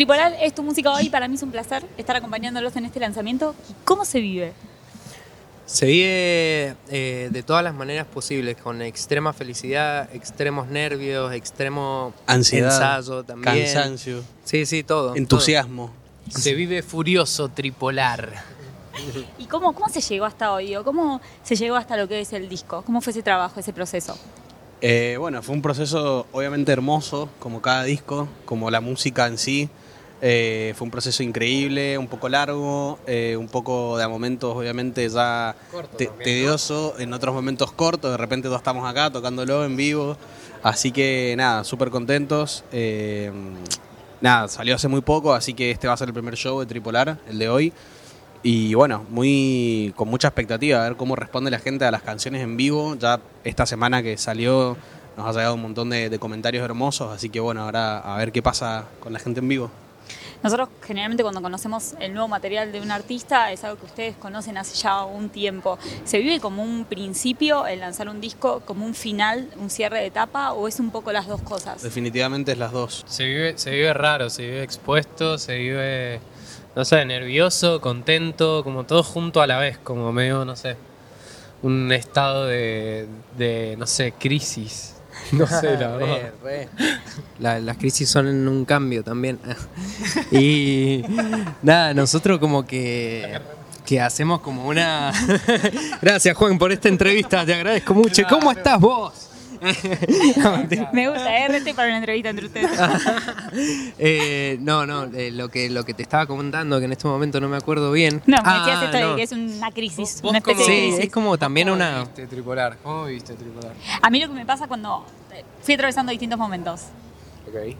Tripolar es tu música hoy, para mí es un placer estar acompañándolos en este lanzamiento. ¿Cómo se vive? Se vive eh, de todas las maneras posibles, con extrema felicidad, extremos nervios, extremo Ansiedad, ensayo también. cansancio, Sí, sí, todo. entusiasmo. Se vive furioso tripolar. ¿Y cómo, cómo se llegó hasta hoy? ¿O ¿Cómo se llegó hasta lo que es el disco? ¿Cómo fue ese trabajo, ese proceso? Eh, bueno, fue un proceso obviamente hermoso, como cada disco, como la música en sí. Eh, fue un proceso increíble, un poco largo, eh, un poco de a momentos obviamente ya te- tedioso, en otros momentos corto, de repente todos estamos acá tocándolo en vivo. Así que nada, súper contentos. Eh, nada, salió hace muy poco, así que este va a ser el primer show de Tripolar, el de hoy. Y bueno, muy con mucha expectativa a ver cómo responde la gente a las canciones en vivo. Ya esta semana que salió nos ha llegado un montón de, de comentarios hermosos, así que bueno, ahora a ver qué pasa con la gente en vivo. Nosotros generalmente cuando conocemos el nuevo material de un artista es algo que ustedes conocen hace ya un tiempo. ¿Se vive como un principio el lanzar un disco, como un final, un cierre de etapa o es un poco las dos cosas? Definitivamente es las dos. Se vive, se vive raro, se vive expuesto, se vive, no sé, nervioso, contento, como todo junto a la vez, como medio, no sé, un estado de, de no sé, crisis. No sé, la verdad. Re, re. La- las crisis son en un cambio también. y nada, nosotros como que, que hacemos como una... Gracias Juan por esta entrevista, te agradezco mucho. ¿Cómo estás vos? Me gusta, ¿eh? Rete para una entrevista entre ustedes. Eh, no, no, eh, lo, que, lo que te estaba comentando, que en este momento no me acuerdo bien. No, me Ah, decías esto de que es una crisis, ¿Vos una especie cómo- de Sí, es como también ¿Cómo una... viste tripolar? ¿Cómo viste tripolar? A mí lo que me pasa cuando eh, fui atravesando distintos momentos. Ok.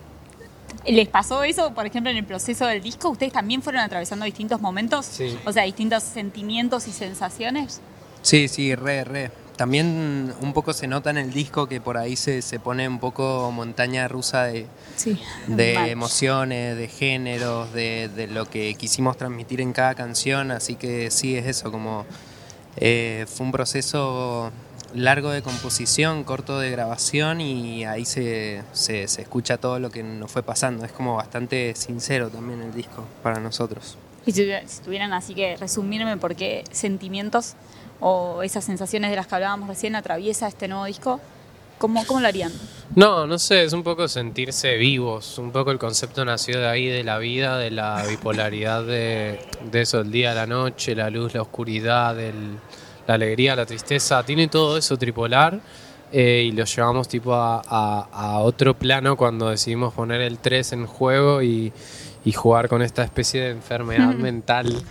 ¿Les pasó eso, por ejemplo, en el proceso del disco? ¿Ustedes también fueron atravesando distintos momentos? Sí. O sea, distintos sentimientos y sensaciones. Sí, sí, re, re. También un poco se nota en el disco que por ahí se, se pone un poco montaña rusa de, Sí. de emociones, de géneros, de, de lo que quisimos transmitir en cada canción, así que sí, es eso, como eh, fue un proceso largo de composición, corto de grabación y ahí se, se, se escucha todo lo que nos fue pasando, es como bastante sincero también el disco para nosotros. Y si, si tuvieran así que resumirme por qué sentimientos o esas sensaciones de las que hablábamos recién atraviesa este nuevo disco, ¿cómo, cómo lo harían? No, no sé, es un poco sentirse vivos, un poco el concepto nació de ahí, de la vida, de la bipolaridad de, de eso, el día, la noche, la luz, la oscuridad, el- la alegría, la tristeza, tiene todo eso tripolar eh, y lo llevamos tipo a, a- a otro plano cuando decidimos poner el 3 en juego y, y jugar con esta especie de enfermedad mental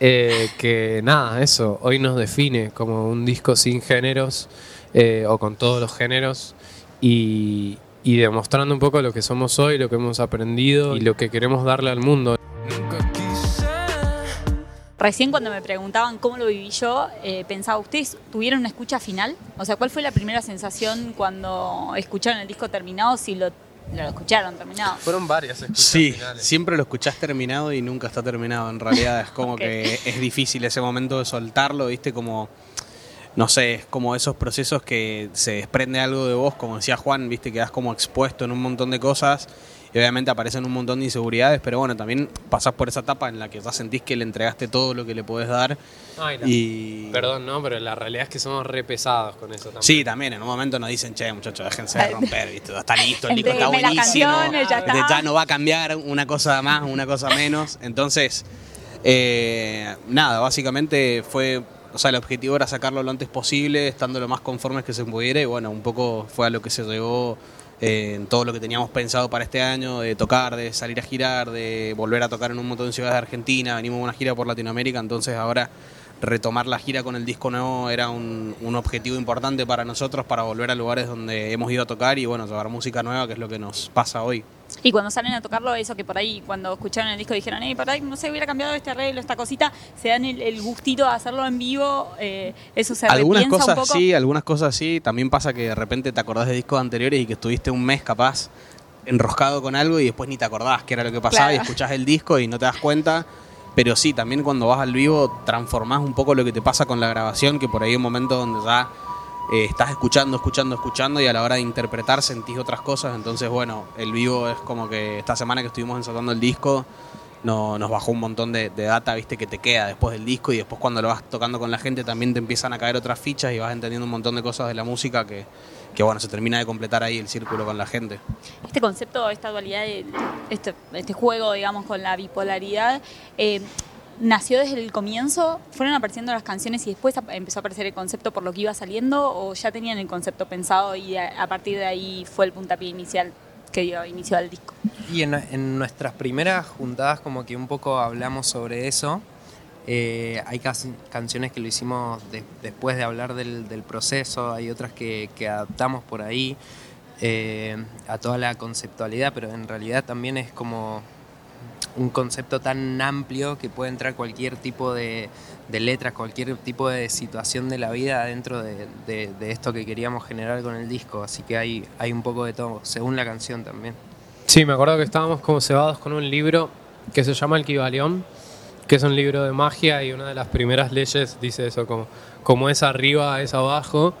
eh, que nada, eso, hoy nos define como un disco sin géneros eh, o con todos los géneros y, y demostrando un poco lo que somos hoy, lo que hemos aprendido y lo que queremos darle al mundo. Recién cuando me preguntaban cómo lo viví yo, eh, pensaba, ¿ustedes tuvieron una escucha final? O sea, ¿cuál fue la primera sensación cuando escucharon el disco terminado? Si lo, lo escucharon terminado. Fueron varias escuchas Sí, finales. siempre lo escuchás terminado y nunca está terminado. En realidad es como que es difícil ese momento de soltarlo, ¿viste? Como, no sé, es como esos procesos que se desprende algo de vos, como decía Juan, ¿viste? Quedás como expuesto en un montón de cosas y obviamente aparecen un montón de inseguridades, pero bueno, también pasás por esa etapa en la que ya sentís que le entregaste todo lo que le podés dar Ay, y... Perdón, no, pero la realidad es que somos re pesados con eso también. Sí, también en un momento nos dicen, che, muchachos, déjense de romper, ¿viste? Está listo, el disco está buenísimo. canciones, ya está. ya no va a cambiar una cosa más, una cosa menos. Entonces, eh, nada, básicamente fue, o sea, el objetivo era sacarlo lo antes posible, estando lo más conformes que se pudiera, y bueno, un poco fue a lo que se llegó eh, en todo lo que teníamos pensado para este año, de tocar, de salir a girar, de volver a tocar en un montón de ciudades de Argentina, venimos a una gira por Latinoamérica, entonces ahora retomar la gira con el disco nuevo era un, un objetivo importante para nosotros, para volver a lugares donde hemos ido a tocar y bueno, llevar música nueva, que es lo que nos pasa hoy. Y cuando salen a tocarlo, eso que por ahí, cuando escucharon el disco, dijeron, hey, por ahí no sé, hubiera cambiado este arreglo, esta cosita, se dan el, el gustito de hacerlo en vivo, eh, eso se Algunas cosas un poco. sí, algunas cosas sí. También pasa que de repente te acordás de discos anteriores y que estuviste un mes capaz enroscado con algo y después ni te acordás qué era lo que pasaba Claro. y escuchás el disco y no te das cuenta. Pero sí, también cuando vas al vivo transformás un poco lo que te pasa con la grabación, que por ahí hay un momento donde ya eh, estás escuchando, escuchando, escuchando y a la hora de interpretar sentís otras cosas. Entonces, bueno, el vivo es como que esta semana que estuvimos ensayando el disco no, nos bajó un montón de, data, viste, que te queda después del disco y después cuando lo vas tocando con la gente también te empiezan a caer otras fichas y vas entendiendo un montón de cosas de la música que, que bueno, se termina de completar ahí el círculo con la gente. Este concepto, esta dualidad, este, este juego, digamos, con la bipolaridad, eh, ¿nació desde el comienzo? ¿Fueron apareciendo las canciones y después empezó a aparecer el concepto por lo que iba saliendo? ¿O ya tenían el concepto pensado y a, partir de ahí fue el puntapié inicial que dio inicio al disco? Y en, nuestras primeras juntadas como que un poco hablamos sobre eso. Eh, hay canciones que lo hicimos de- después de hablar del, proceso, hay otras que, que adaptamos por ahí eh, a toda la conceptualidad, pero en realidad también es como un concepto tan amplio que puede entrar cualquier tipo de, letras, cualquier tipo de situación de la vida dentro de, esto que queríamos generar con el disco, así que hay, hay un poco de todo, según la canción también. Sí, me acuerdo que estábamos como cebados con un libro que se llama El Kibalión, que es un libro de magia y una de las primeras leyes dice eso, como, como es arriba, es abajo.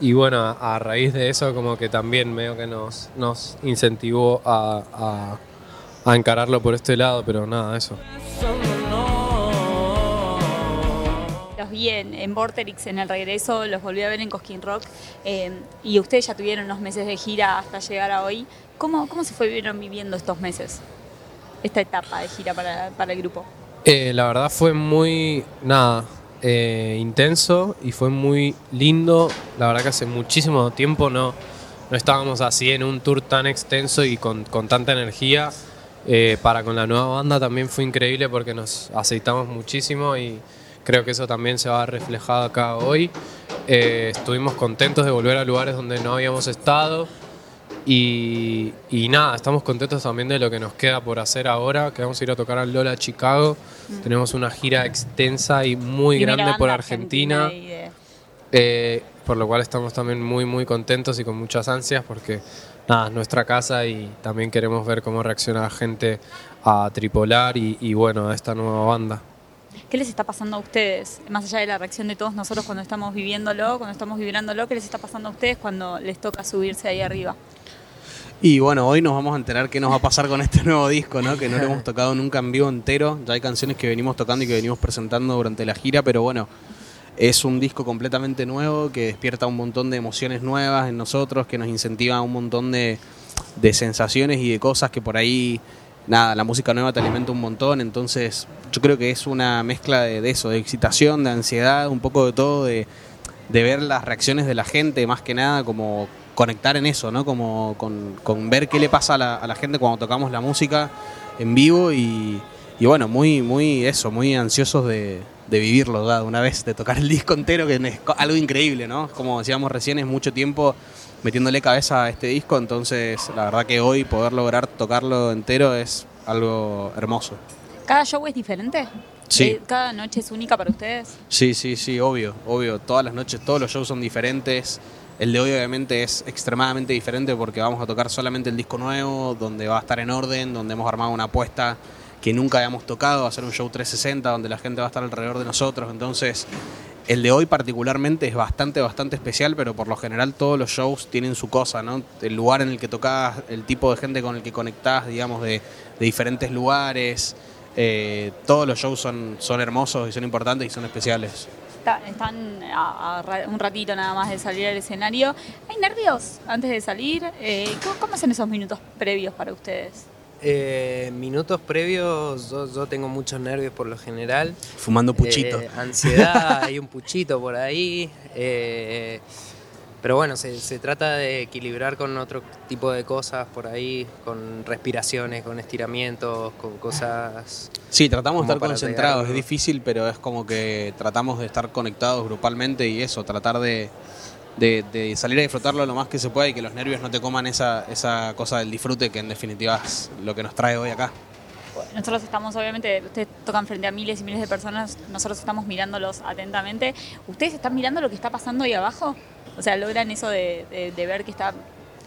Y bueno, a, raíz de eso como que también medio que nos, nos incentivó a- a encararlo por este lado, pero nada, eso. Los vi en, en Vorterix en el regreso, los volví a ver en Cosquín Rock eh, y ustedes ya tuvieron unos meses de gira hasta llegar a hoy. ¿Cómo, cómo se fueron viviendo estos meses? Esta etapa de gira para, para el grupo. Eh, la verdad fue muy, nada, eh, intenso y fue muy lindo. La verdad que hace muchísimo tiempo no, no estábamos así en un tour tan extenso y con, con tanta energía. Eh, para con la nueva banda también fue increíble porque nos aceitamos muchísimo y creo que eso también se va reflejado acá hoy. Eh, estuvimos contentos de volver a lugares donde no habíamos estado. Y, y nada, estamos contentos también de lo que nos queda por hacer ahora, que vamos a ir a tocar al Lola Chicago. Tenemos una gira extensa y muy Primera grande por Argentina, eh, por lo cual estamos también muy, muy contentos y con muchas ansias porque nada, es nuestra casa y también queremos ver cómo reacciona la gente a Tripolar y, y bueno, a esta nueva banda. ¿Qué les está pasando a ustedes? Más allá de la reacción de todos nosotros cuando estamos viviéndolo, cuando estamos vibrándolo, ¿qué les está pasando a ustedes cuando les toca subirse ahí arriba? Y bueno, hoy nos vamos a enterar qué nos va a pasar con este nuevo disco, ¿no? Que no lo hemos tocado nunca en vivo entero. Ya hay canciones que venimos tocando y que venimos presentando durante la gira, pero bueno, es un disco completamente nuevo que despierta un montón de emociones nuevas en nosotros, que nos incentiva un montón de, de sensaciones y de cosas que por ahí, nada, la música nueva te alimenta un montón. Entonces, yo creo que es una mezcla de, eso, de excitación, de ansiedad, un poco de todo, de, de ver las reacciones de la gente, más que nada, como conectar en eso, ¿no? Como con, con ver qué le pasa a la, a la gente cuando tocamos la música en vivo y, y bueno, muy, muy eso, muy ansiosos de, de vivirlo, ¿verdad? Una vez, de tocar el disco entero, que es algo increíble, ¿no? Como decíamos recién, es mucho tiempo metiéndole cabeza a este disco, entonces la verdad que hoy poder lograr tocarlo entero es algo hermoso. ¿Cada show es diferente? Sí. Eh, ¿Cada noche es única para ustedes? Sí, sí, sí, obvio, obvio. Todas las noches, todos los shows son diferentes. El de hoy obviamente es extremadamente diferente porque vamos a tocar solamente el disco nuevo, donde va a estar en orden, donde hemos armado una apuesta que nunca habíamos tocado, ser un show 360 donde la gente va a estar alrededor de nosotros. Entonces, el de hoy particularmente es bastante, bastante especial, pero por lo general todos los shows tienen su cosa, ¿no? El lugar en el que tocas, el tipo de gente con el que conectás, digamos, de, diferentes lugares. eh, todos los shows son, son hermosos y son importantes y son especiales. Está- están a, un ratito nada más de salir al escenario. ¿Hay nervios antes de salir? Eh, ¿cómo, cómo son esos minutos previos para ustedes? Eh, minutos previos, yo, yo tengo muchos nervios por lo general. Fumando puchito. Eh, ansiedad, hay un puchito por ahí. eh, pero bueno, se, se trata de equilibrar con otro tipo de cosas por ahí, con respiraciones, con estiramientos, con cosas... Sí, tratamos de estar concentrados, es difícil, pero es como que tratamos de estar conectados grupalmente y eso, tratar de, de- de salir a disfrutarlo lo más que se pueda y que los nervios no te coman esa, esa cosa del disfrute que en definitiva es lo que nos trae hoy acá. Nosotros estamos, obviamente, ustedes tocan frente a miles y miles de personas, nosotros estamos mirándolos atentamente. ¿Ustedes están mirando lo que está pasando ahí abajo? O sea, logran eso de, de- de ver que está... que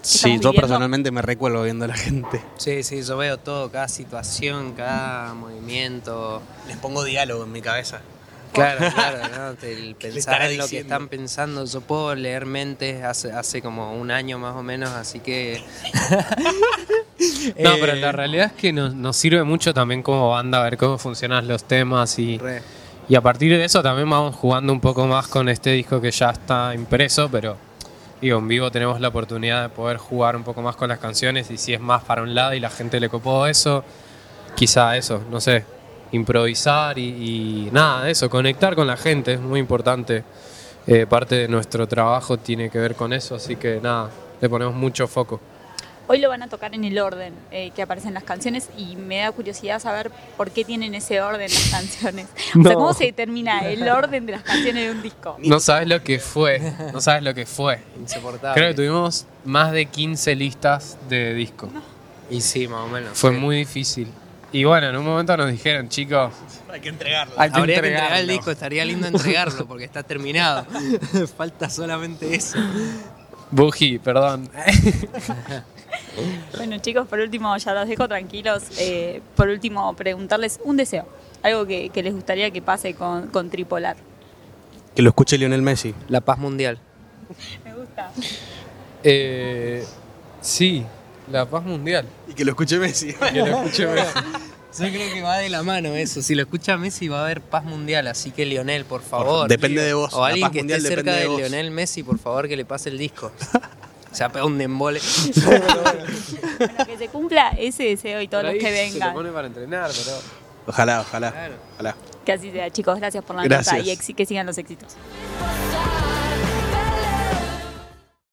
Sí, yo personalmente me recuerdo viendo a la gente. Sí, sí, yo veo todo, cada situación, cada movimiento. Les pongo diálogo en mi cabeza. Claro, claro, ¿no? el pensar en lo que están pensando. Yo puedo leer mentes hace, hace como un año más o menos, así que No, Eh, pero la realidad es que nos, nos sirve mucho también como banda ver cómo funcionan los temas y, re. y a partir de eso también vamos jugando un poco más con este disco que ya está impreso, pero digo, en vivo tenemos la oportunidad de poder jugar un poco más con las canciones y si es más para un lado y la gente le copó eso, quizá eso, no sé, improvisar y, y nada, eso, conectar con la gente es muy importante. Eh, parte de nuestro trabajo tiene que ver con eso, así que nada, le ponemos mucho foco. Hoy lo van a tocar en el orden eh, que aparecen las canciones y me da curiosidad saber por qué tienen ese orden las canciones. O sea. ¿cómo se determina el orden de las canciones de un disco? No sabes lo que fue, no sabes lo que fue. insoportable. Creo que tuvimos más de 15 listas de disco. Y sí, más o menos. Fue sí. muy difícil. Y bueno, en un momento nos dijeron, chicos, Hay que entregarlo. hay que Habría que entregar el disco, estaría lindo entregarlo porque está terminado. Falta solamente eso. Buji, perdón. Bueno, chicos, por último, ya los dejo tranquilos. Eh, por último, preguntarles un deseo, algo que, que les gustaría que pase con, con Tripolar. Que lo escuche Lionel Messi. La paz mundial. Me gusta. Eh, sí, la paz mundial. Y que lo escuche Messi. Que lo escuché Messi. Yo creo que va de la mano eso. Si lo escucha Messi va a haber paz mundial, así que Lionel, por favor. Depende de vos. O La alguien paz que esté cerca de, de. Lionel Messi, por favor, que le pase el disco. Se ha pegado un embole. Bueno, que se cumpla ese deseo y todos los que Se vengan. pone para entrenar, pero... Ojalá, ojalá. Claro. ojalá. Que así sea, chicos. Gracias por la Gracias. nota y que sigan los éxitos.